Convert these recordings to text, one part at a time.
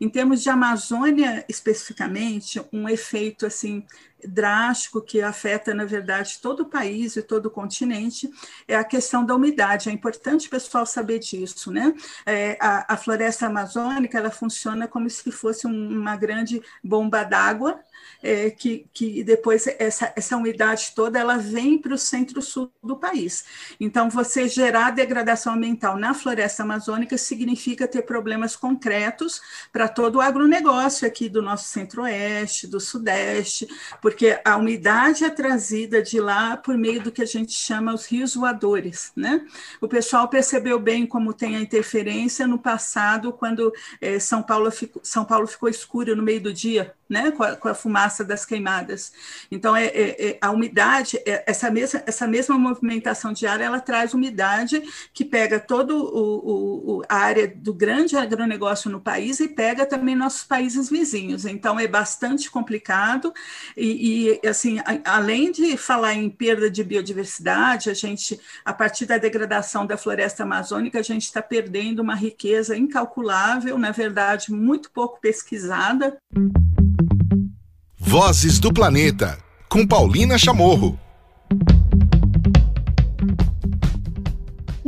Em termos de Amazônia especificamente, um efeito assim drástico que afeta, na verdade, todo o país e todo o continente é a questão da umidade. É importante o pessoal saber disso, né? É, a, a, floresta amazônica ela funciona como se fosse um, uma grande bomba d'água é, que, que depois essa, essa umidade toda ela vem para o centro-sul do país. Então, você gerar degradação ambiental na floresta amazônica significa ter problemas concretos para todo o agronegócio aqui do nosso centro-oeste, do sudeste, porque a umidade é trazida de lá por meio do que a gente chama os rios voadores. Né? O pessoal percebeu bem como tem a interferência no passado, quando é, São, Paulo ficou, São Paulo ficou escuro no meio do dia, né? com, a, com a fumaça das queimadas. Então, é, é, é a umidade, é, essa, mesma, essa mesma movimentação de ar, ela traz umidade que pega toda a área do grande agronegócio no país e pega também nossos países vizinhos. Então, é bastante complicado e, e assim, a, além de falar em perda de biodiversidade, a gente, a partir da degradação da floresta amazônica, a gente está perdendo uma riqueza incalculável, na verdade, muito pouco pesquisada. Vozes do Planeta, com Paulina Chamorro.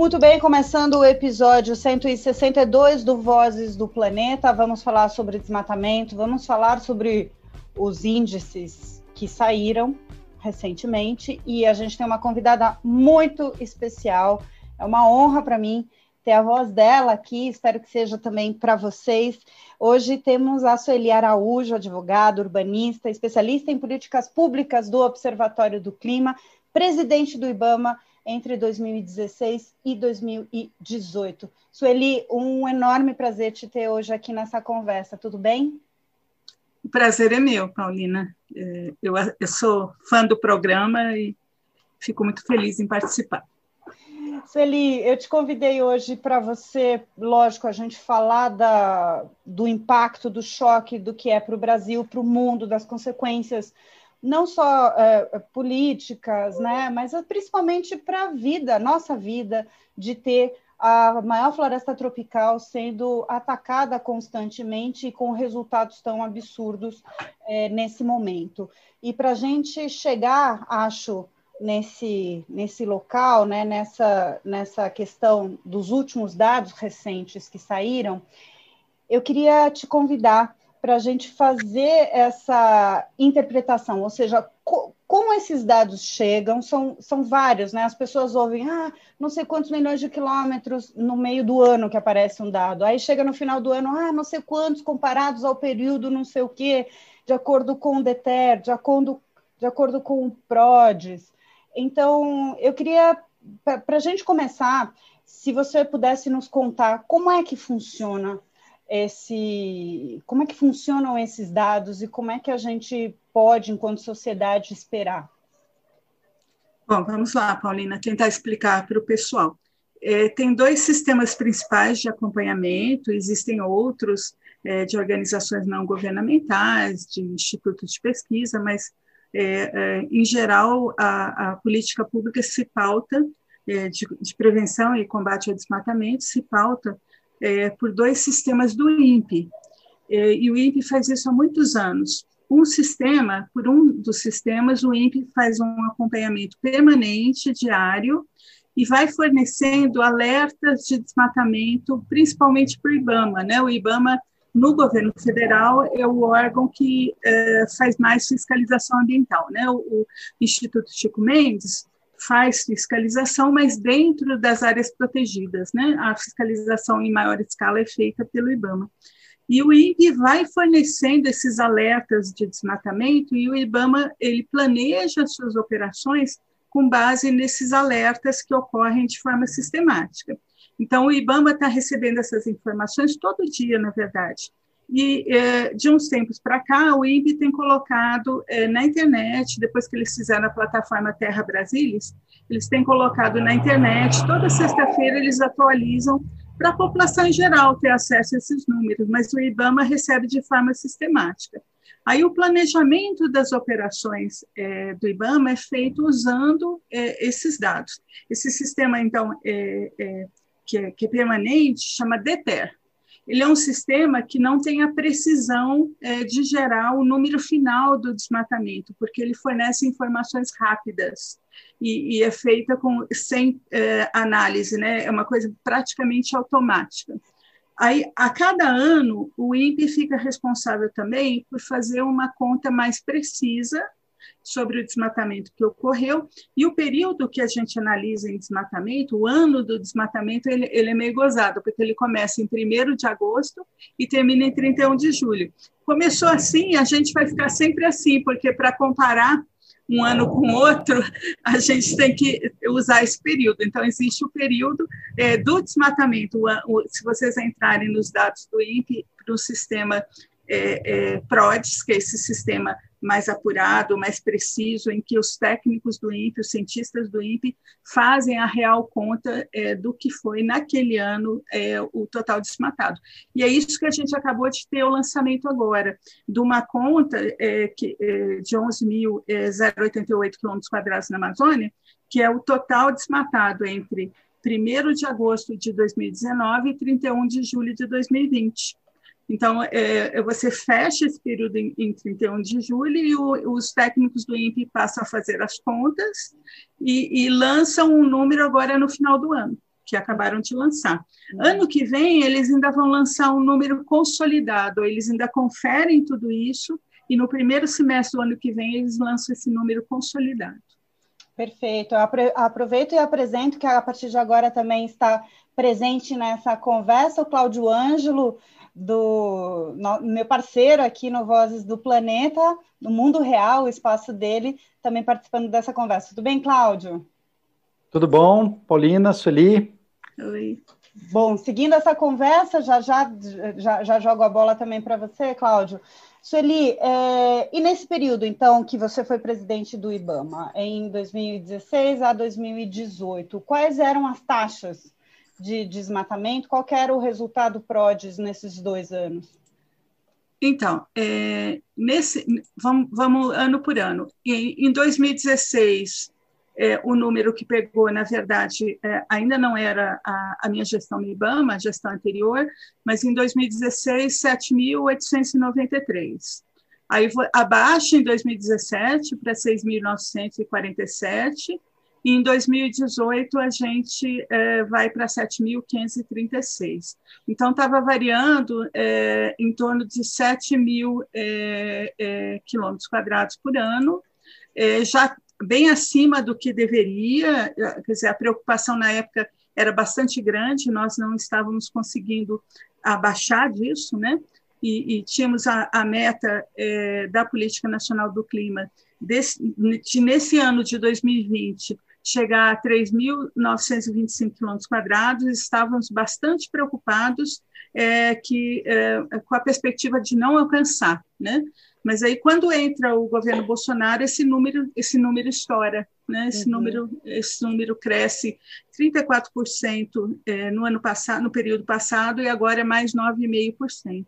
Muito bem, começando o episódio 162 do Vozes do Planeta, vamos falar sobre desmatamento, vamos falar sobre os índices que saíram recentemente e a gente tem uma convidada muito especial. É uma honra para mim ter a voz dela aqui, espero que seja também para vocês. Hoje temos a Sueli Araújo, advogada, urbanista, especialista em políticas públicas do Observatório do Clima, presidente do IBAMA entre 2016 e 2018. Sueli, um enorme prazer te ter hoje aqui nessa conversa, tudo bem? O prazer é meu, Paulina. É, eu, eu sou fã do programa e fico muito feliz em participar. Sueli, eu te convidei hoje para você, lógico, a gente falar da, do impacto, do choque do que é para o Brasil, para o mundo, das consequências, não só é, políticas, né, mas principalmente para a vida, nossa vida, de ter a maior floresta tropical sendo atacada constantemente e com resultados tão absurdos é, nesse momento. E para a gente chegar, acho, nesse, nesse local, né, nessa, nessa questão dos últimos dados recentes que saíram, eu queria te convidar para a gente fazer essa interpretação, ou seja, co como esses dados chegam, são, são vários, né? As pessoas ouvem, ah, não sei quantos milhões de quilômetros no meio do ano que aparece um dado, aí chega no final do ano, ah, não sei quantos comparados ao período não sei o quê, de acordo com o DETER, de acordo, de acordo com o PRODES. Então, eu queria, para a gente começar, se você pudesse nos contar como é que funciona esse, como é que funcionam esses dados e como é que a gente pode, enquanto sociedade, esperar. Bom, vamos lá, Paulina, tentar explicar para o pessoal. É, tem dois sistemas principais de acompanhamento, existem outros é, de organizações não governamentais, de institutos de pesquisa, mas é, é, em geral, a, a, política pública se pauta, é, de, de, prevenção e combate ao desmatamento, se pauta é, por dois sistemas do INPE. É, e o INPE faz isso há muitos anos. Um sistema, por um dos sistemas, o INPE faz um acompanhamento permanente, diário, e vai fornecendo alertas de desmatamento, principalmente para o IBAMA. Né? O IBAMA no governo federal é o órgão que é, faz mais fiscalização ambiental. Né? O, o, Instituto Chico Mendes faz fiscalização, mas dentro das áreas protegidas. Né? A fiscalização em maior escala é feita pelo IBAMA. E o INPE vai fornecendo esses alertas de desmatamento e o IBAMA ele planeja as suas operações com base nesses alertas que ocorrem de forma sistemática. Então, o IBAMA está recebendo essas informações todo dia, na verdade. E, é, de uns tempos para cá, o INPE tem colocado é, na internet, depois que eles fizeram a plataforma Terra Brasilis, eles têm colocado na internet, toda sexta-feira eles atualizam para a população em geral ter acesso a esses números, mas o IBAMA recebe de forma sistemática. Aí o planejamento das operações é, do IBAMA é feito usando é, esses dados. Esse sistema, então, é que é, que é permanente, chama DETER. Ele é um sistema que não tem a precisão é, de gerar o número final do desmatamento, porque ele fornece informações rápidas e, e é feita com, sem é, análise, né? é uma coisa praticamente automática. Aí, a cada ano, o INPE fica responsável também por fazer uma conta mais precisa sobre o desmatamento que ocorreu, e o período que a gente analisa em desmatamento, o ano do desmatamento, ele, ele é meio gozado, porque ele começa em 1 de agosto e termina em 31 de julho. Começou assim, a gente vai ficar sempre assim, porque para comparar um ano com outro, a gente tem que usar esse período. Então, existe o período é, do desmatamento. O, o, se vocês entrarem nos dados do INPE, no sistema é, é, PRODES, que é esse sistema mais apurado, mais preciso, em que os técnicos do INPE, os cientistas do INPE, fazem a real conta é, do que foi naquele ano é, o total desmatado. E é isso que a gente acabou de ter o lançamento agora, de uma conta é, que, é, de 11.088 quilômetros quadrados na Amazônia, que é o total desmatado entre 1 de agosto de 2019 e 31 de julho de 2020. Então, é, é, você fecha esse período em, em 31 de julho e o, os técnicos do INPE passam a fazer as contas e, e, lançam um número agora no final do ano, que acabaram de lançar. Uhum. Ano que vem, eles ainda vão lançar um número consolidado, eles ainda conferem tudo isso e no primeiro semestre do ano que vem eles lançam esse número consolidado. Perfeito. Eu aproveito e apresento que a partir de agora também está presente nessa conversa o Cláudio Ângelo, do no, meu parceiro aqui no Vozes do Planeta, no mundo real, o espaço dele, também participando dessa conversa. Tudo bem, Cláudio? Tudo bom, Paulina, Sueli? Oi. Bom, seguindo essa conversa, já já, já, já jogo a bola também para você, Cláudio. Sueli, é, e nesse período, então, que você foi presidente do IBAMA, em 2016 a 2018, quais eram as taxas de desmatamento? Qual era o resultado PRODES nesses dois anos? Então, é, nesse, vamos, vamos, ano por ano. Em, em 2016, é, o número que pegou, na verdade, é, ainda não era a, a, minha gestão no a gestão anterior, mas em 2016, 7.893. Aí abaixo em 2017 para 6.947 e em 2018, a gente é, vai para 7.536. Então, estava variando é, em torno de 7 mil é, quilômetros quadrados por ano, já bem acima do que deveria, quer dizer, a preocupação na época era bastante grande, nós não estávamos conseguindo abaixar disso, né? E, e tínhamos a, a meta da Política Nacional do Clima desse, de, nesse ano de 2020 chegar a 3.925 quilômetros quadrados, estávamos bastante preocupados é, que, é, com a perspectiva de não alcançar, né? Mas aí, quando entra o governo Bolsonaro, esse número, esse número estoura, né? Esse uhum. número, esse número cresce 34% é, no ano passado, no período passado, e agora é mais 9,5%.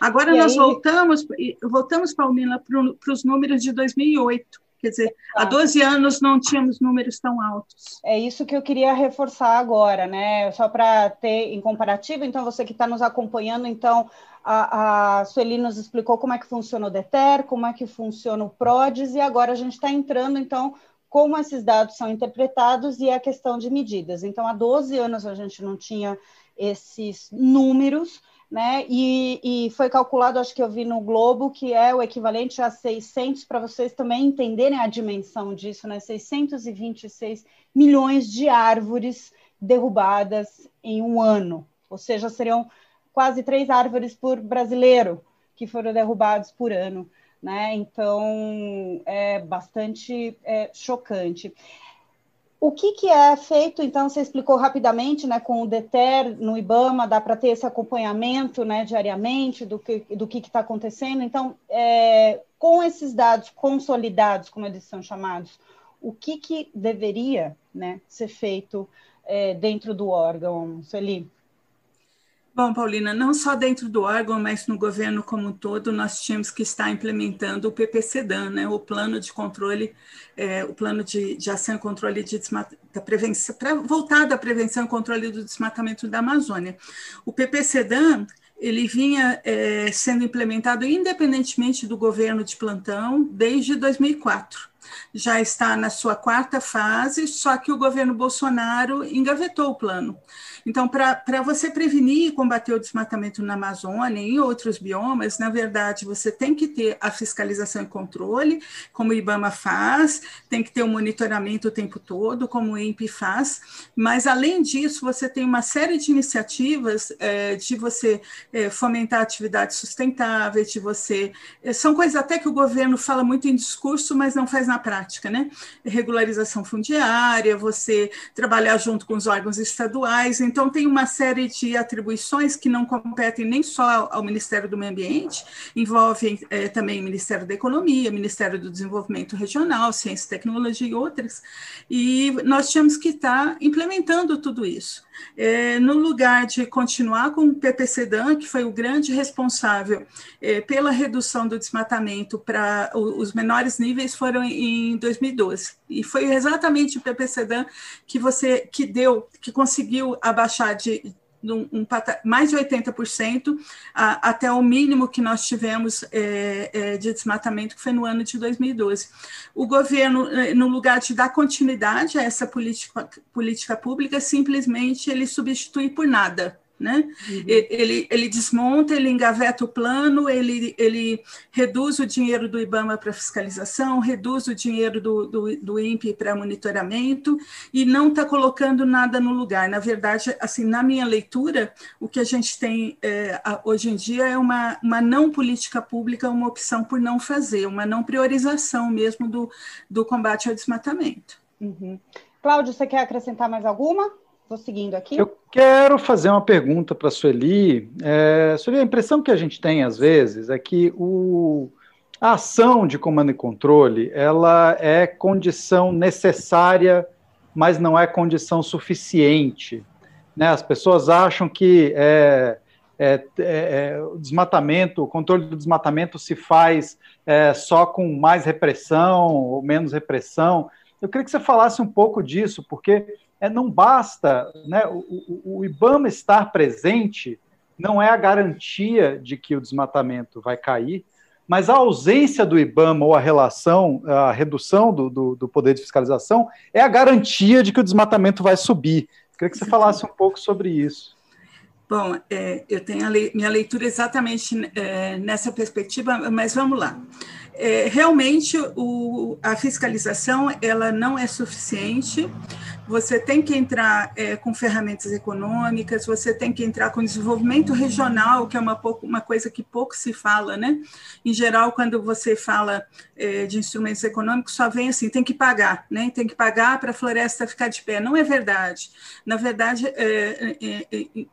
Agora e nós aí... voltamos, voltamos, Paulina, para os números de 2008. Quer dizer, há 12 anos não tínhamos números tão altos. É isso que eu queria reforçar agora, né? Só para ter em comparativo, então você que está nos acompanhando, então a, a Sueli nos explicou como é que funciona o DETER, como é que funciona o PRODES, e agora a gente está entrando, então, como esses dados são interpretados e a questão de medidas. Então, há 12 anos a gente não tinha esses números, né? E, e, foi calculado, acho que eu vi no Globo, que é o equivalente a 600, para vocês também entenderem a dimensão disso, né? 626 milhões de árvores derrubadas em um ano, ou seja, seriam quase três árvores por brasileiro que foram derrubados por ano, né? Então é bastante é, chocante. O que, que, é feito, então, você explicou rapidamente, né, com o DETER no IBAMA, dá para ter esse acompanhamento, né, diariamente do que do que está acontecendo. Então, é, com esses dados consolidados, como eles são chamados, o que, que deveria né, ser feito é, dentro do órgão, Sueli? Bom, Paulina, não só dentro do órgão, mas no governo como um todo, nós tínhamos que estar implementando o PPCDAN, né, o plano de controle, é, o plano de, de, ação e controle de da prevenção, para voltado à prevenção e controle do desmatamento da Amazônia. O PPCDAN ele vinha é, sendo implementado independentemente do governo de plantão desde 2004 já está na sua quarta fase, só que o governo Bolsonaro engavetou o plano. Então, para você prevenir e combater o desmatamento na Amazônia e em outros biomas, na verdade, você tem que ter a fiscalização e controle, como o IBAMA faz, tem que ter o monitoramento o tempo todo, como o INPE faz, mas, além disso, você tem uma série de iniciativas é, de você é, fomentar atividades sustentáveis, de você. É, são coisas até que o governo fala muito em discurso, mas não faz na prática, né? Regularização fundiária, você trabalhar junto com os órgãos estaduais. Então, tem uma série de atribuições que não competem nem só ao Ministério do Meio Ambiente, envolvem é, também o Ministério da Economia, Ministério do Desenvolvimento Regional, Ciência e Tecnologia e outras. E nós tínhamos que estar implementando tudo isso. É, no lugar de continuar com o PPCDAN, que foi o grande responsável é, pela redução do desmatamento para os menores níveis, foram em 2012. E foi exatamente o PPCDAN que você que deu, que conseguiu abaixar de, um, um, mais de 80% a, até o mínimo que nós tivemos é, é, de desmatamento, que foi no ano de 2012. O governo, é, no lugar de dar continuidade a essa política, política pública, simplesmente ele substitui por nada né? Uhum. Ele, ele desmonta, ele engaveta o plano, ele, ele reduz o dinheiro do IBAMA para fiscalização, reduz o dinheiro do, do, do INPE para monitoramento e não está colocando nada no lugar. Na verdade, assim, na minha leitura, o que a gente tem é, hoje em dia é uma, uma não política pública, uma opção por não fazer, uma não priorização mesmo do, do combate ao desmatamento. Uhum. Cláudio, você quer acrescentar mais alguma? Estou seguindo aqui. Eu quero fazer uma pergunta para a Sueli. É, Sueli, a impressão que a gente tem às vezes é que o, a ação de comando e controle ela é condição necessária, mas não é condição suficiente. Né? As pessoas acham que é, é, é, é o desmatamento, o controle do desmatamento se faz é, só com mais repressão ou menos repressão. Eu queria que você falasse um pouco disso, porque é, não basta né, o, o, o IBAMA estar presente, não é a garantia de que o desmatamento vai cair, mas a ausência do IBAMA ou a relação, a redução do, do, do, poder de fiscalização é a garantia de que o desmatamento vai subir. Queria que você falasse um pouco sobre isso. Bom, é, eu tenho minha leitura exatamente é, nessa perspectiva, mas vamos lá. É, realmente, o, a fiscalização ela não é suficiente você tem que entrar é, com ferramentas econômicas, você tem que entrar com desenvolvimento regional, que é uma, pouco, uma coisa que pouco se fala, né? Em geral, quando você fala é, de instrumentos econômicos, só vem assim, tem que pagar, né? Tem que pagar para a floresta ficar de pé. Não é verdade. Na verdade, é, é, é,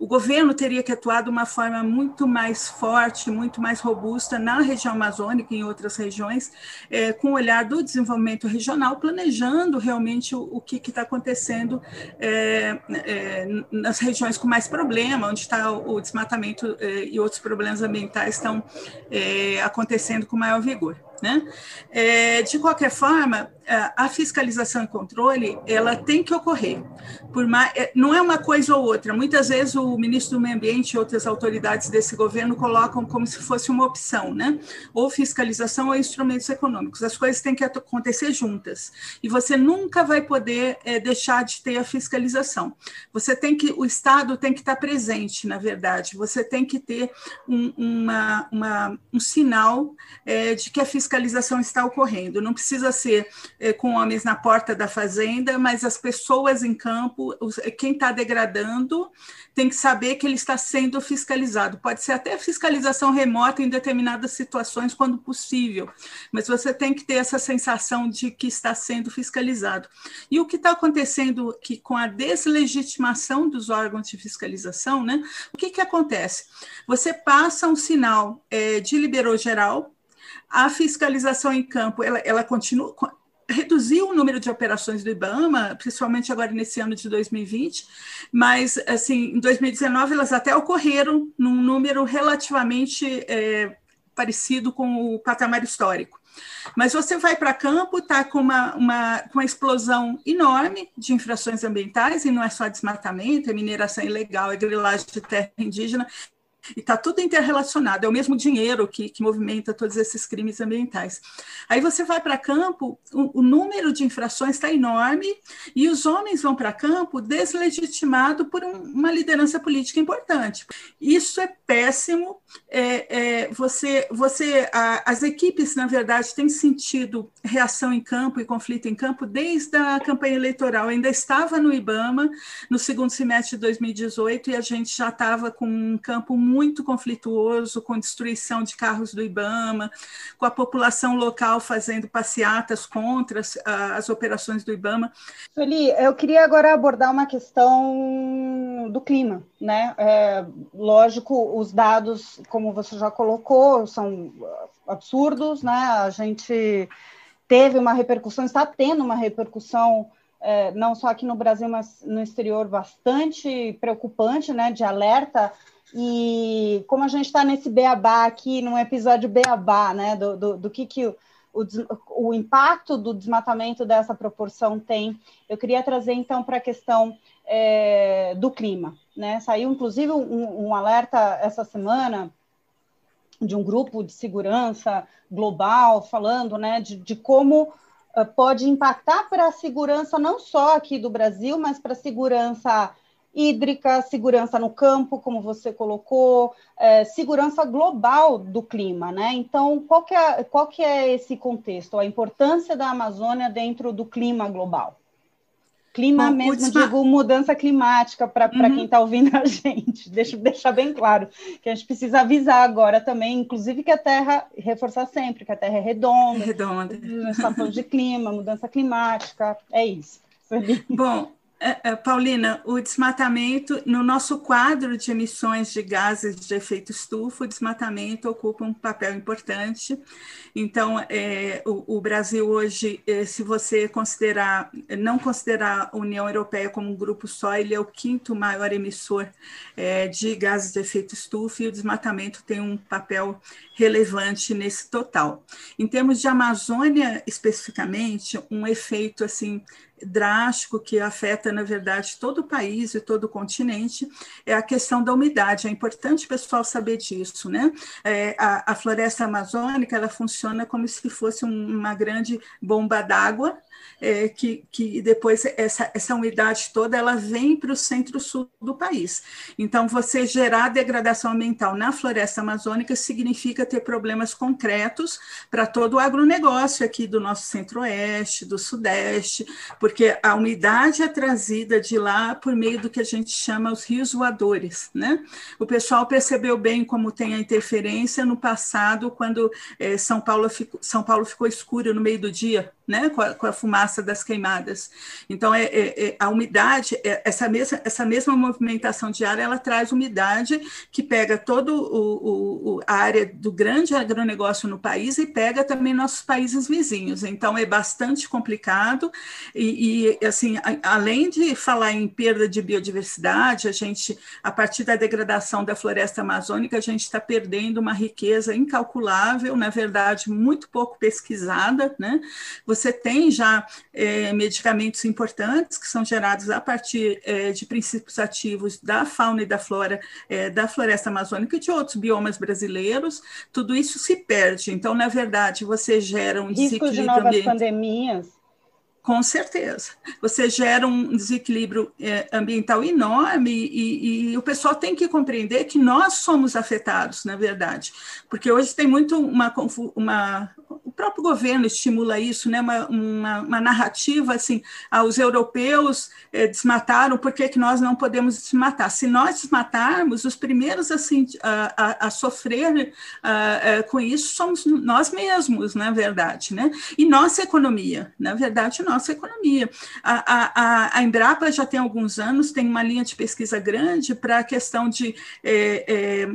o governo teria que atuar de uma forma muito mais forte, muito mais robusta na região amazônica em outras regiões, é, com o olhar do desenvolvimento regional, planejando realmente o, o que está acontecendo é, é, nas regiões com mais problema, onde está o, desmatamento é, e outros problemas ambientais estão é, acontecendo com maior vigor. Né? É, de qualquer forma, a fiscalização e controle ela tem que ocorrer. Por mais, é, não é uma coisa ou outra. Muitas vezes o ministro do Meio Ambiente e outras autoridades desse governo colocam como se fosse uma opção, né? Ou fiscalização ou instrumentos econômicos. As coisas têm que acontecer juntas. E você nunca vai poder é, deixar de ter a fiscalização. Você tem que, o Estado tem que estar presente, na verdade. Você tem que ter um, uma, uma, um sinal é, de que a fiscalização fiscalização está ocorrendo. Não precisa ser é, com homens na porta da fazenda, mas as pessoas em campo, os, quem está degradando, tem que saber que ele está sendo fiscalizado. Pode ser até fiscalização remota em determinadas situações, quando possível, mas você tem que ter essa sensação de que está sendo fiscalizado. E o que está acontecendo que com a deslegitimação dos órgãos de fiscalização, né? O que, que acontece? Você passa um sinal é, de liberou geral a fiscalização em campo, ela, ela continua, reduziu o número de operações do IBAMA, principalmente agora nesse ano de 2020, mas assim, em 2019 elas até ocorreram num número relativamente é, parecido com o patamar histórico. Mas você vai para campo, está com uma, uma, com uma explosão enorme de infrações ambientais, e não é só desmatamento, é mineração ilegal, é grilagem de terra indígena, E está tudo interrelacionado, é o mesmo dinheiro que, que movimenta todos esses crimes ambientais. Aí você vai para campo, o, o, número de infrações está enorme e os homens vão para campo deslegitimado por um, uma liderança política importante. Isso é péssimo. É, é, você, você, a, as equipes, na verdade, têm sentido reação em campo e conflito em campo desde a campanha eleitoral. Ainda estava no IBAMA no segundo semestre de 2018 e a gente já estava com um campo muito conflituoso, com destruição de carros do IBAMA, com a população local fazendo passeatas contra as, as operações do IBAMA. Sueli, eu queria agora abordar uma questão do clima, né? É, lógico, os dados, como você já colocou, são absurdos, né? A gente teve uma repercussão, está tendo uma repercussão é, não só aqui no Brasil, mas no exterior, bastante preocupante, né, de alerta. E como a gente está nesse beabá aqui, num episódio beabá, né, do, do, do que, que o, o, o, impacto do desmatamento dessa proporção tem, eu queria trazer então para a questão é, do clima. Né? Saiu inclusive um, um alerta essa semana de um grupo de segurança global falando né, de, de como uh, pode impactar para a segurança não só aqui do Brasil, mas para a segurança hídrica, segurança no campo, como você colocou, é, segurança global do clima, né? Então, qual que, é, qual que é esse contexto, a importância da Amazônia dentro do clima global? Clima Bom, mesmo, digo, mudança climática para uhum. quem está ouvindo a gente. Deixa eu deixar bem claro que a gente precisa avisar agora também, inclusive que a Terra, reforçar sempre, que a Terra é redonda. É redonda. Falando de clima, mudança climática, é isso. Bom, Paulina, o desmatamento, no nosso quadro de emissões de gases de efeito estufa, o desmatamento ocupa um papel importante. Então, é, o, o, Brasil hoje, é, se você considerar, não considerar a União Europeia como um grupo só, ele é o quinto maior emissor é, de gases de efeito estufa e o desmatamento tem um papel relevante nesse total. Em termos de Amazônia, especificamente, um efeito assim drástico que afeta, na verdade, todo o país e todo o continente é a questão da umidade. É importante o pessoal saber disso, né? É, a, a, floresta amazônica ela funciona como se fosse um, uma grande bomba d'água é, que, que depois essa, essa umidade toda ela vem para o centro-sul do país. Então, você gerar degradação ambiental na floresta amazônica significa ter problemas concretos para todo o agronegócio aqui do nosso centro-oeste, do sudeste, porque a umidade é trazida de lá por meio do que a gente chama os rios voadores. Né? O pessoal percebeu bem como tem a interferência no passado, quando é, São, Paulo ficou, São Paulo ficou escuro no meio do dia, né? com, a, com a fumaça das queimadas. Então, é, é, é a umidade, é, essa, mesma, essa mesma movimentação de ar, ela traz umidade que pega toda a área do grande agronegócio no país e pega também nossos países vizinhos. Então, é bastante complicado e, e assim, a, além de falar em perda de biodiversidade, a gente, a partir da degradação da floresta amazônica, a gente está perdendo uma riqueza incalculável, na verdade, muito pouco pesquisada, né? Você tem já é, medicamentos importantes que são gerados a partir é, de princípios ativos da fauna e da flora é, da floresta amazônica e de outros biomas brasileiros, tudo isso se perde. Então, na verdade, você gera um Risco desequilíbrio de novas ambiente. pandemias. Com certeza. Você gera um desequilíbrio é, ambiental enorme e, e, o pessoal tem que compreender que nós somos afetados, na verdade, porque hoje tem muito uma, uma o próprio governo estimula isso, né? uma, uma, uma narrativa assim, ah, os europeus é, desmataram, por que, que nós não podemos desmatar? Se nós desmatarmos, os primeiros assim, a, a, a sofrer a, é, com isso somos nós mesmos, na verdade, né? e nossa economia, na verdade, nossa economia. A, a, a Embrapa já tem alguns anos, tem uma linha de pesquisa grande para a questão de é, é,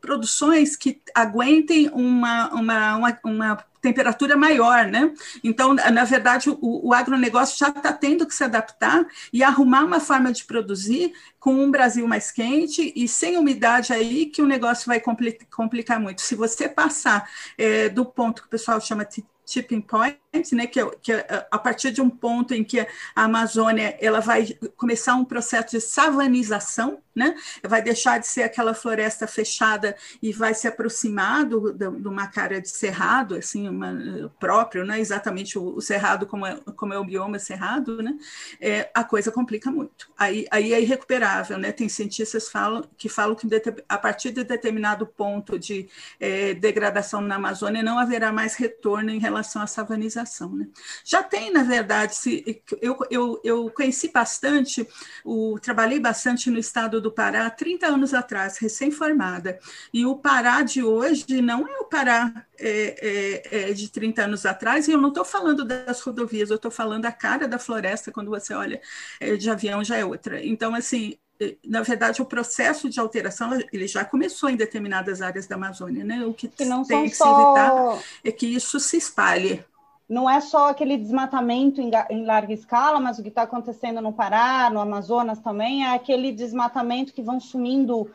produções que aguentem uma, uma, uma, uma temperatura maior, né? Então, na verdade, o, o agronegócio já está tendo que se adaptar e arrumar uma forma de produzir com um Brasil mais quente e sem umidade aí que o negócio vai complicar muito. Se você passar é, do ponto que o pessoal chama de tipping point, né, que, é, que é a partir de um ponto em que a Amazônia ela vai começar um processo de savanização, né, vai deixar de ser aquela floresta fechada e vai se aproximar do, de uma cara de cerrado, assim, uma, próprio, né, exatamente o, o, cerrado como é, como é o bioma cerrado, né, é, a coisa complica muito. Aí, aí é irrecuperável, né, tem cientistas falam, que falam que a partir de determinado ponto de é, degradação na Amazônia não haverá mais retorno em relação à savanização, né. Já tem, na verdade, se, eu, eu, eu conheci bastante, o, trabalhei bastante no estado do Pará 30 anos atrás, recém-formada. E o Pará de hoje não é o Pará é, é, é de 30 anos atrás, e eu não estou falando das rodovias, eu estou falando da cara da floresta, quando você olha é, de avião já é outra. Então, assim, na verdade, o processo de alteração ele já começou em determinadas áreas da Amazônia, né? O que, que tem que só... se evitar é que isso se espalhe não é só aquele desmatamento em, em larga escala, mas o que está acontecendo no Pará, no Amazonas também, é aquele desmatamento que vão sumindo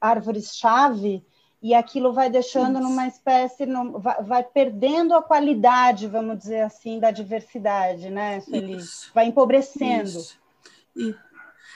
árvores-chave e aquilo vai deixando Isso. numa espécie, vai, vai, perdendo a qualidade, vamos dizer assim, da diversidade, né, Sueli? Vai empobrecendo. Isso. E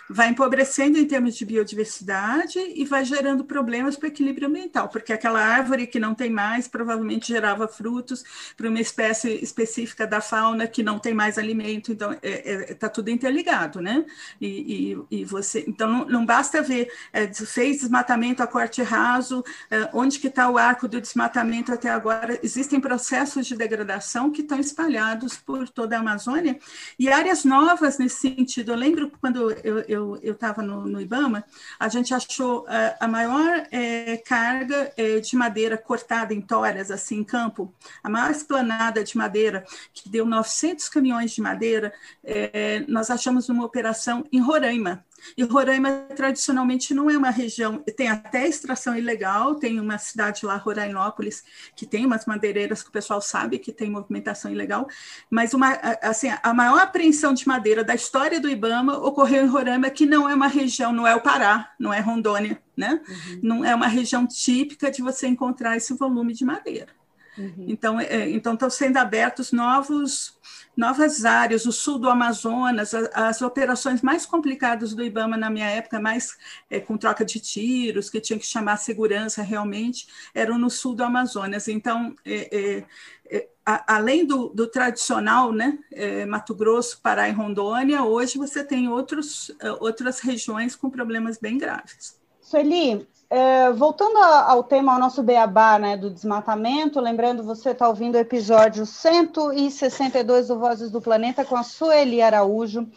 vai empobrecendo em termos de biodiversidade e vai gerando problemas para o equilíbrio ambiental, porque aquela árvore que não tem mais provavelmente gerava frutos para uma espécie específica da fauna que não tem mais alimento, então está é, é, tá tudo interligado, né? E, e, e você, então não, não basta ver, é, fez desmatamento a corte raso, é, onde que está o arco do desmatamento até agora? Existem processos de degradação que estão espalhados por toda a Amazônia e áreas novas nesse sentido. Eu lembro quando eu, eu eu estava no, no, IBAMA, a gente achou a, eh, a maior é, carga é, de madeira cortada em toras, assim, em campo, a maior esplanada de madeira, que deu 900 caminhões de madeira, é, nós achamos numa operação em Roraima, e Roraima, tradicionalmente, não é uma região, tem até extração ilegal, tem uma cidade lá, Rorainópolis, que tem umas madeireiras que o pessoal sabe que tem movimentação ilegal, mas uma, assim, a maior apreensão de madeira da história do Ibama ocorreu em Roraima, que não é uma região, não é o Pará, não é Rondônia, né? Uhum. Não é uma região típica de você encontrar esse volume de madeira. Uhum. Então, é, então estão sendo abertos novos novas áreas, o sul do Amazonas, as operações mais complicadas do IBAMA na minha época, mais é, com troca de tiros, que tinha que chamar segurança realmente, eram no sul do Amazonas. Então, é, é, é a, além do, do, tradicional, né, é, Mato Grosso, Pará e Rondônia, hoje você tem outros, é, outras regiões com problemas bem graves. Sueli, é, voltando ao tema, ao nosso beabá né, do desmatamento, lembrando, você está ouvindo o episódio 162 do Vozes do Planeta com a Sueli Araújo.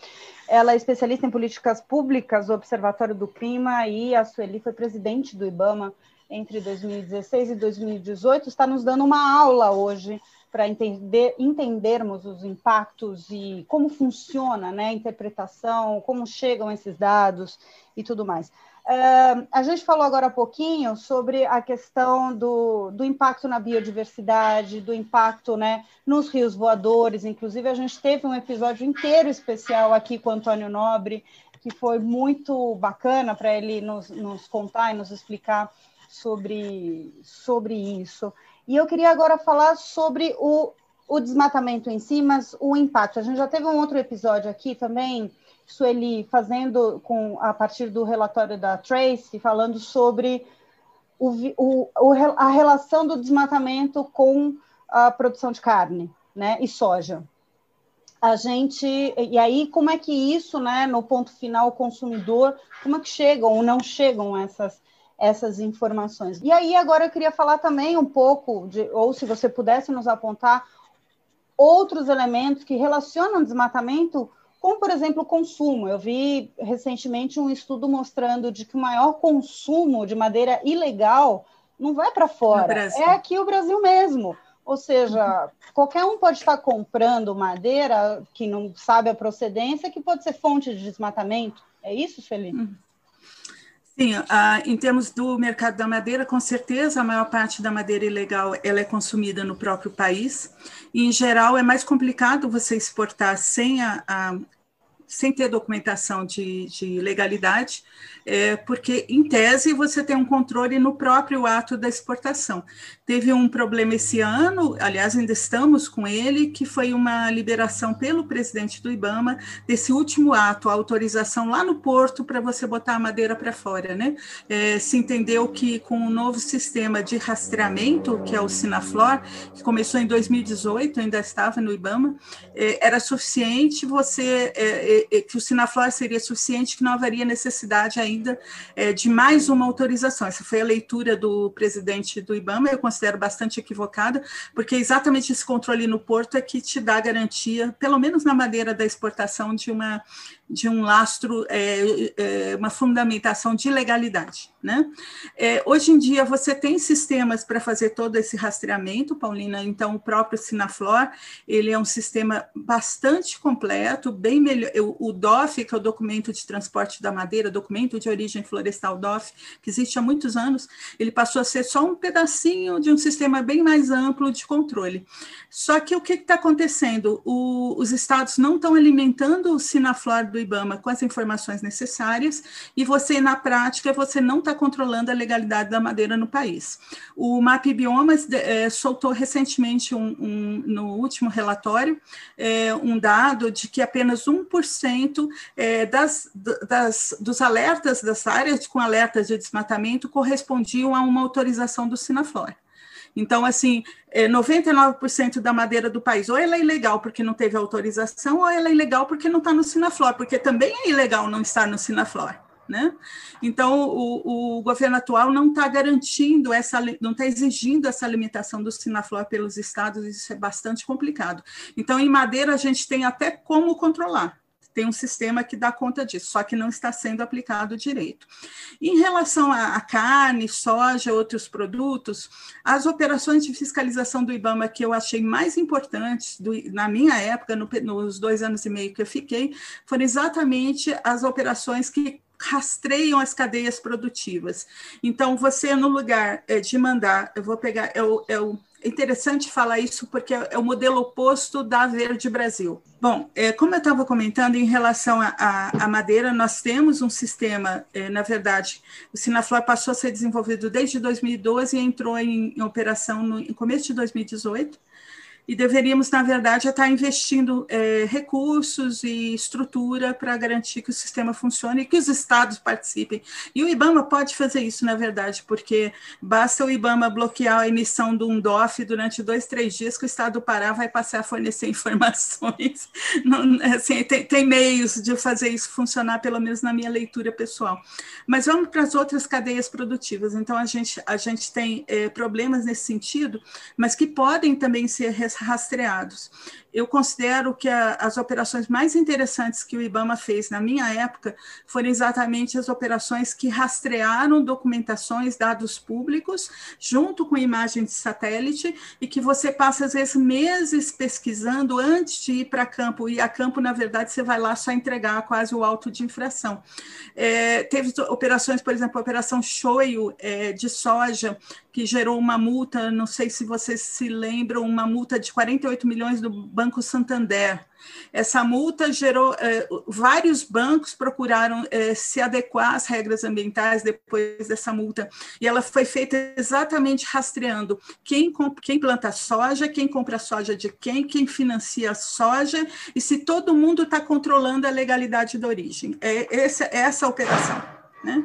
Ela é especialista em políticas públicas do Observatório do Clima e a Sueli foi presidente do IBAMA entre 2016 e 2018. Está nos dando uma aula hoje para entender, entendermos os impactos e como funciona né, a interpretação, como chegam esses dados e tudo mais. Uh, a gente falou agora há pouquinho sobre a questão do, do impacto na biodiversidade, do impacto né, nos rios voadores. Inclusive, a gente teve um episódio inteiro especial aqui com o Antônio Nobre, que foi muito bacana para ele nos, nos, contar e nos explicar sobre, sobre isso. E eu queria agora falar sobre o, o desmatamento em si, mas o impacto. A gente já teve um outro episódio aqui também Sueli fazendo com a partir do relatório da Tracy, falando sobre o, o, a relação do desmatamento com a produção de carne né, e soja. A gente, e aí como é que isso, né, no ponto final, o consumidor, como é que chegam ou não chegam essas, essas informações? E aí agora eu queria falar também um pouco, de, ou se você pudesse nos apontar outros elementos que relacionam desmatamento como, por exemplo, o consumo. Eu vi recentemente um estudo mostrando de que o maior consumo de madeira ilegal não vai para fora, é aqui o Brasil mesmo. Ou seja, qualquer um pode estar comprando madeira que não sabe a procedência, que pode ser fonte de desmatamento. É isso, Felipe? Uhum. Sim, uh, em termos do mercado da madeira, com certeza a maior parte da madeira ilegal ela é consumida no próprio país. E, em geral, é mais complicado você exportar sem a, a sem ter documentação de, de legalidade, é, porque, em tese, você tem um controle no próprio ato da exportação. Teve um problema esse ano, aliás, ainda estamos com ele, que foi uma liberação pelo presidente do IBAMA desse último ato, a autorização lá no porto para você botar a madeira para fora. Né? É, se entendeu que com o novo sistema de rastreamento, que é o Sinaflor, que começou em 2018, ainda estava no IBAMA, é, era suficiente você, é, que o Sinaflor seria suficiente, que não haveria necessidade ainda ainda é, de mais uma autorização. Essa foi a leitura do presidente do IBAMA, eu considero bastante equivocada, porque exatamente esse controle no porto é que te dá garantia, pelo menos na madeira da exportação, de uma de um lastro, é, é, uma fundamentação de legalidade. Né? É, hoje em dia, você tem sistemas para fazer todo esse rastreamento, Paulina, então o próprio Sinaflor, ele é um sistema bastante completo, bem melhor, o DOF, que é o Documento de Transporte da Madeira, Documento de Origem Florestal DOF, que existe há muitos anos, ele passou a ser só um pedacinho de um sistema bem mais amplo de controle. Só que o que está acontecendo? O, os estados não estão alimentando o Sinaflor do IBAMA com as informações necessárias e você, na prática, você não está controlando a legalidade da madeira no país. O MAP Biomas é, soltou recentemente, um, um, no último relatório, é, um dado de que apenas 1% é, das, das, dos alertas das áreas com alertas de desmatamento correspondiam a uma autorização do Sinaflora. Então, assim, 99% é, da madeira do país, ou ela é ilegal porque não teve autorização, ou ela é ilegal porque não está no Sinaflor, porque também é ilegal não estar no Sinaflor. Né? Então, o, o governo atual não está garantindo essa, não está exigindo essa limitação do Sinaflor pelos estados, isso é bastante complicado. Então, em madeira, a gente tem até como controlar, tem um sistema que dá conta disso, só que não está sendo aplicado direito. Em relação à carne, soja, outros produtos, as operações de fiscalização do IBAMA que eu achei mais importantes do, na minha época, no, nos dois anos e meio que eu fiquei, foram exatamente as operações que rastreiam as cadeias produtivas. Então, você, no lugar é, de mandar, eu vou pegar, o, é é interessante falar isso porque é o modelo oposto da Verde Brasil. Bom, é, como eu estava comentando, em relação à madeira, nós temos um sistema, é, na verdade, o Sinaflor passou a ser desenvolvido desde 2012 e entrou em, em operação no em começo de 2018 e deveríamos, na verdade, estar investindo é, recursos e estrutura para garantir que o sistema funcione e que os estados participem. E o IBAMA pode fazer isso, na verdade, porque basta o IBAMA bloquear a emissão de um DOF durante dois, três dias que o estado do Pará vai passar a fornecer informações. Não, assim, tem, tem meios de fazer isso funcionar, pelo menos na minha leitura pessoal. Mas vamos para as outras cadeias produtivas. Então, a gente, a gente tem é, problemas nesse sentido, mas que podem também ser rastreados eu considero que a, as operações mais interessantes que o IBAMA fez na minha época foram exatamente as operações que rastrearam documentações, dados públicos, junto com imagem de satélite, e que você passa, às vezes, meses pesquisando antes de ir para campo. E a campo, na verdade, você vai lá só entregar quase o auto de infração. É, teve operações, por exemplo, a Operação Shoyu é, de soja, que gerou uma multa, não sei se vocês se lembram, uma multa de 48 milhões do Banco Santander. Essa multa gerou, eh, vários bancos procuraram eh, se adequar às regras ambientais depois dessa multa, e ela foi feita exatamente rastreando quem, quem planta soja, quem compra soja de quem, quem financia a soja, e se todo mundo está controlando a legalidade da origem. É essa, é essa a operação. Né?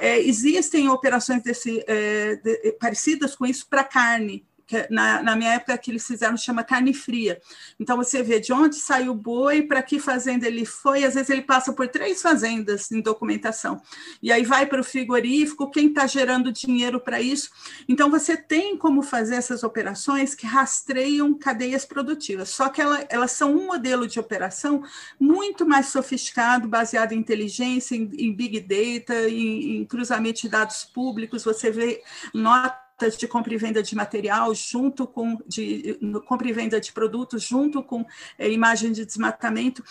É, existem operações desse, é, de, parecidas com isso para carne, na, na, minha época que eles fizeram chama carne fria. Então você vê de onde saiu o boi, para que fazenda ele foi, às vezes ele passa por três fazendas em documentação. E aí vai para o frigorífico, quem está gerando dinheiro para isso. Então você tem como fazer essas operações que rastreiam cadeias produtivas, só que ela, elas são um modelo de operação muito mais sofisticado, baseado em inteligência, em, em big data, em, em cruzamento de dados públicos, você vê nota de compra e venda de material junto com de compra e venda de produtos junto com é, imagem de desmatamento.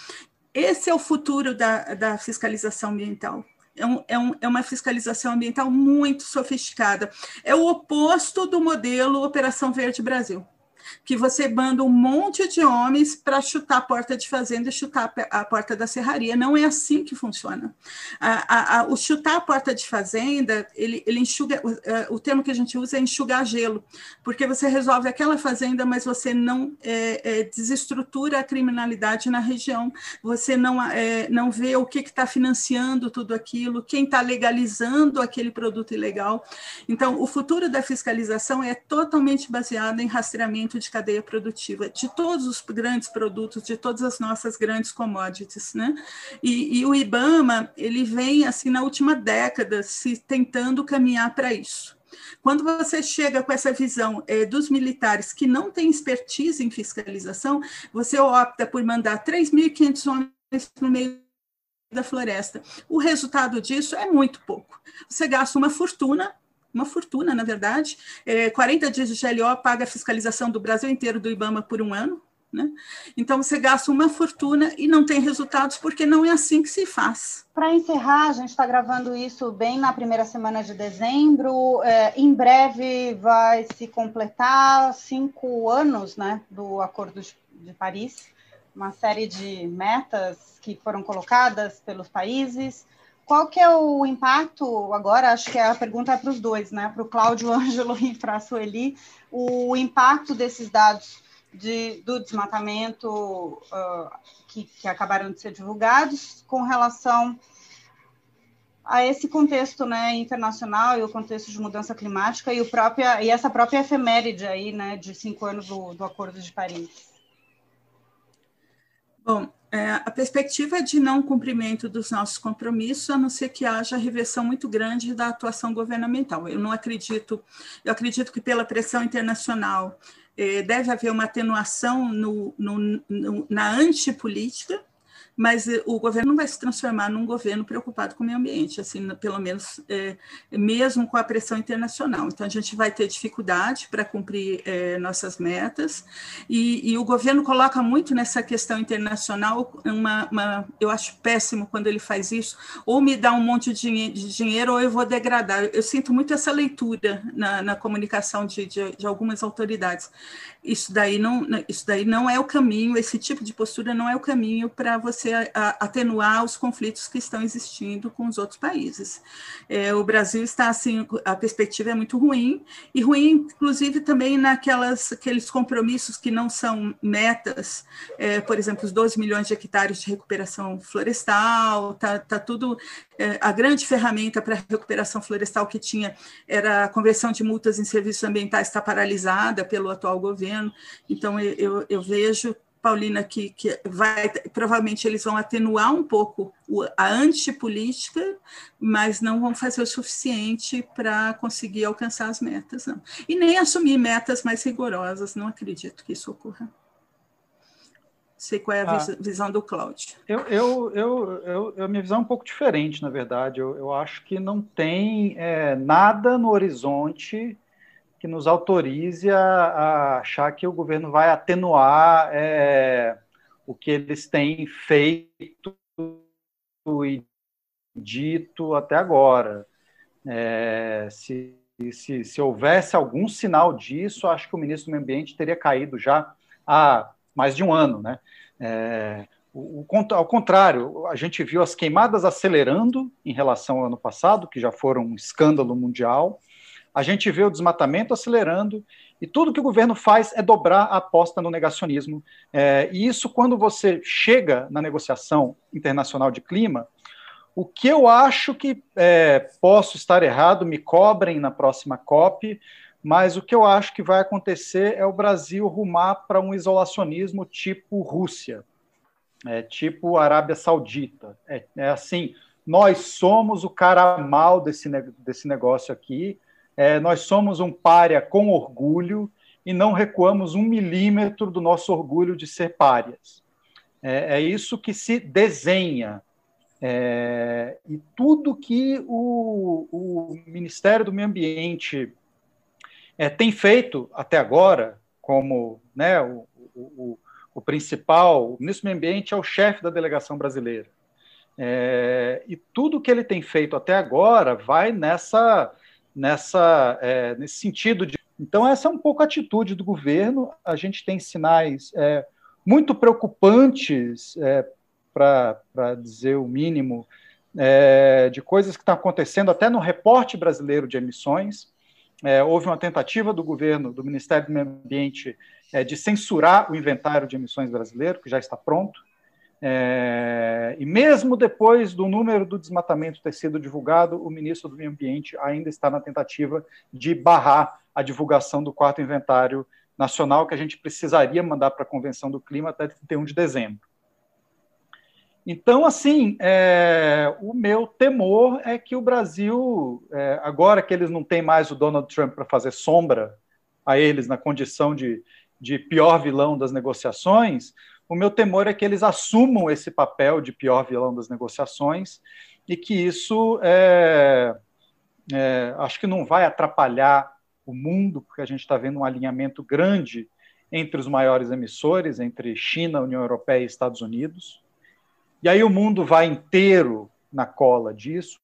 Esse é o futuro da, da fiscalização ambiental. É, um, é, um, é, uma fiscalização ambiental muito sofisticada. É o oposto do modelo Operação Verde Brasil. Que você manda um monte de homens para chutar a porta de fazenda e chutar a porta da serraria. Não é assim que funciona. A, a, a, o chutar a porta de fazenda, ele, ele enxuga, o, o, termo que a gente usa é enxugar gelo, porque você resolve aquela fazenda, mas você não é, é, desestrutura a criminalidade na região, você não, é, não vê o que está financiando tudo aquilo, quem está legalizando aquele produto ilegal. Então, o futuro da fiscalização é totalmente baseado em rastreamento de cadeia produtiva de todos os grandes produtos, de todas as nossas grandes commodities, né? E, e o IBAMA ele vem assim na última década se tentando caminhar para isso. Quando você chega com essa visão é, dos militares que não têm expertise em fiscalização, você opta por mandar 3.500 homens no meio da floresta. O resultado disso é muito pouco. Você gasta uma fortuna uma fortuna, na verdade. É, 40 dias de GLO paga a fiscalização do Brasil inteiro do IBAMA por um ano. Né? Então, você gasta uma fortuna e não tem resultados, porque não é assim que se faz. Para encerrar, a gente está gravando isso bem na primeira semana de dezembro. É, em breve vai se completar cinco anos né, do Acordo de Paris, uma série de metas que foram colocadas pelos países. Qual que é o impacto, agora acho que a pergunta é para os dois, né? Para o Cláudio Ângelo e para a Sueli, o impacto desses dados de, do desmatamento uh, que, que acabaram de ser divulgados com relação a esse contexto né, internacional e o contexto de mudança climática e, o própria, e essa própria efeméride aí, né, de cinco anos do, do Acordo de Paris. Bom, é, a perspectiva de não cumprimento dos nossos compromissos, a não ser que haja reversão muito grande da atuação governamental. Eu não acredito, eu acredito que pela pressão internacional eh, deve haver uma atenuação no, no, no, na antipolítica, mas eh, o governo não vai se transformar num governo preocupado com o meio ambiente, assim, pelo menos é, mesmo com a pressão internacional. Então, a gente vai ter dificuldade para cumprir é, nossas metas, e, e, o governo coloca muito nessa questão internacional, uma, uma, eu acho péssimo quando ele faz isso, ou me dá um monte de, de dinheiro, ou eu vou degradar. Eu sinto muito essa leitura na, na comunicação de, de, de algumas autoridades. Isso daí, não, isso daí não é o caminho, esse tipo de postura não é o caminho para você atenuar os conflitos que estão existindo com os outros países. É, o Brasil está assim, a perspectiva é muito ruim, e ruim, inclusive, também naquelas aqueles compromissos que não são metas, é, por exemplo, os 12 milhões de hectares de recuperação florestal, tá, tá tudo. É, a grande ferramenta para recuperação florestal que tinha era a conversão de multas em serviços ambientais, está paralisada pelo atual governo. Então, eu, eu vejo Paulina, que, que vai, provavelmente eles vão atenuar um pouco a antipolítica, mas não vão fazer o suficiente para conseguir alcançar as metas, não. E nem assumir metas mais rigorosas, não acredito que isso ocorra. Sei qual é a ah, visão do Cláudio. Eu, eu, eu, eu, a minha visão é um pouco diferente, na verdade. Eu, eu acho que não tem é, nada no horizonte que nos autorize a, a achar que o governo vai atenuar é, o que eles têm feito e dito até agora. É, se, se, se, houvesse algum sinal disso, acho que o ministro do Meio Ambiente teria caído já há mais de um ano. Né? É, o, ao contrário, a gente viu as queimadas acelerando em relação ao ano passado, que já foram um escândalo mundial a gente vê o desmatamento acelerando e tudo que o governo faz é dobrar a aposta no negacionismo. É, e isso, quando você chega na negociação internacional de clima, o que eu acho que é, posso estar errado, me cobrem na próxima COP, mas o que eu acho que vai acontecer é o Brasil rumar para um isolacionismo tipo Rússia, é, tipo Arábia Saudita. É, é assim, nós somos o cara mal desse, desse negócio aqui, é, nós somos um párea com orgulho e não recuamos um milímetro do nosso orgulho de ser párias. É, é isso que se desenha. É, e tudo que o, o, Ministério do Meio Ambiente é, tem feito até agora, como né, o, o, o, principal, o ministro do Meio Ambiente é o chefe da delegação brasileira. É, e tudo que ele tem feito até agora vai nessa nessa, é, nesse sentido de Então, essa é um pouco a atitude do governo. A gente tem sinais é, muito preocupantes, é, para dizer o mínimo, é, de coisas que estão acontecendo até no reporte brasileiro de emissões. É, houve uma tentativa do governo, do Ministério do Meio Ambiente, é, de censurar o inventário de emissões brasileiro, que já está pronto. É, e mesmo depois do número do desmatamento ter sido divulgado, o ministro do Meio Ambiente ainda está na tentativa de barrar a divulgação do quarto inventário nacional, que a gente precisaria mandar para a Convenção do Clima até 31 de dezembro. Então, assim, é, o meu temor é que o Brasil, é, agora que eles não têm mais o Donald Trump para fazer sombra a eles na condição de, de pior vilão das negociações, o meu temor é que eles assumam esse papel de pior vilão das negociações e que isso é, é, acho que não vai atrapalhar o mundo, porque a gente está vendo um alinhamento grande entre os maiores emissores, entre China, União Europeia e Estados Unidos. E aí o mundo vai inteiro na cola disso.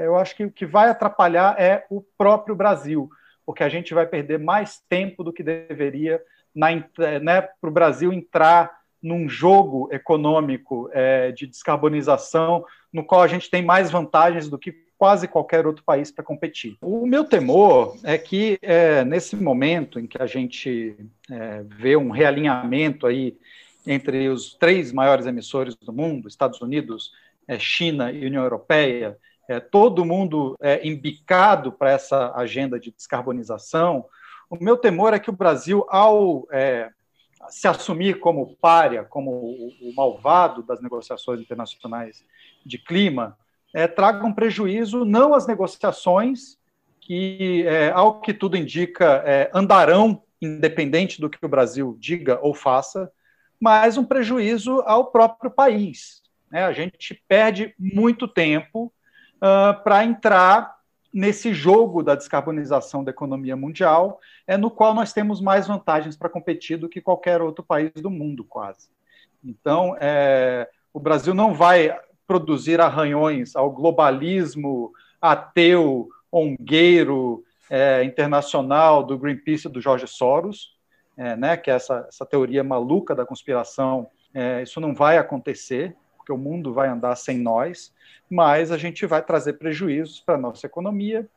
Eu acho que o que vai atrapalhar é o próprio Brasil, porque a gente vai perder mais tempo do que deveria né, para o Brasil entrar num jogo econômico é, de descarbonização, no qual a gente tem mais vantagens do que quase qualquer outro país para competir. O meu temor é que é, nesse momento em que a gente é, vê um realinhamento aí entre os três maiores emissores do mundo, Estados Unidos, é, China e União Europeia, é, todo mundo é, embicado para essa agenda de descarbonização, o meu temor é que o Brasil, ao é, se assumir como párea, como o, malvado das negociações internacionais de clima, é, traga um prejuízo não às negociações, que, é, ao que tudo indica, é, andarão independente do que o Brasil diga ou faça, mas um prejuízo ao próprio país. Né? A gente perde muito tempo uh, para entrar nesse jogo da descarbonização da economia mundial, é no qual nós temos mais vantagens para competir do que qualquer outro país do mundo, quase. Então, é, o Brasil não vai produzir arranhões ao globalismo ateu, ongueiro, é, internacional do Greenpeace do Jorge Soros, é, né, que é essa, essa teoria maluca da conspiração. É, isso não vai acontecer, porque o mundo vai andar sem nós mas a gente vai trazer prejuízos para a nossa economia,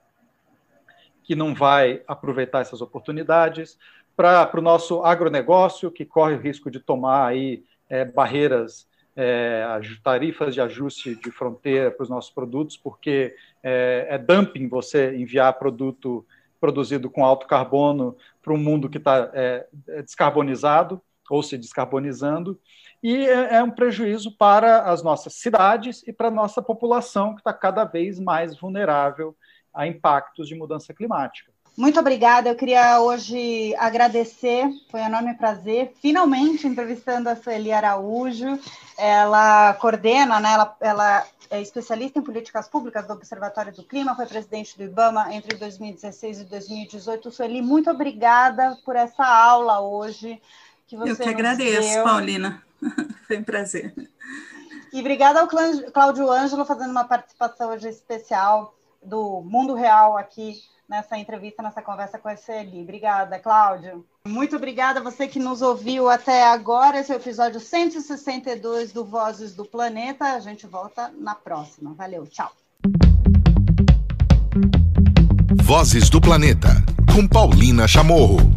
que não vai aproveitar essas oportunidades, para o nosso agronegócio, que corre o risco de tomar aí é, barreiras, é, tarifas de ajuste de fronteira para os nossos produtos, porque é, é dumping você enviar produto produzido com alto carbono para um mundo que está é, é, descarbonizado ou se descarbonizando e é, é um prejuízo para as nossas cidades e para a nossa população, que está cada vez mais vulnerável a impactos de mudança climática. Muito obrigada. Eu queria hoje agradecer, foi um enorme prazer, finalmente entrevistando a Sueli Araújo. Ela coordena, né, ela, ela é especialista em políticas públicas do Observatório do Clima, foi presidente do IBAMA entre 2016 e 2018. Sueli, muito obrigada por essa aula hoje. Que você Eu que agradeço, deu. Paulina. Foi um prazer. E obrigada ao Cláudio Ângelo fazendo uma participação hoje especial do Mundo Real aqui nessa entrevista, nessa conversa com a Sueli. Obrigada, Cláudio. Muito obrigada a você que nos ouviu até agora. Esse é o episódio 162 do Vozes do Planeta. A gente volta na próxima. Valeu, tchau. Vozes do Planeta, com Paulina Chamorro.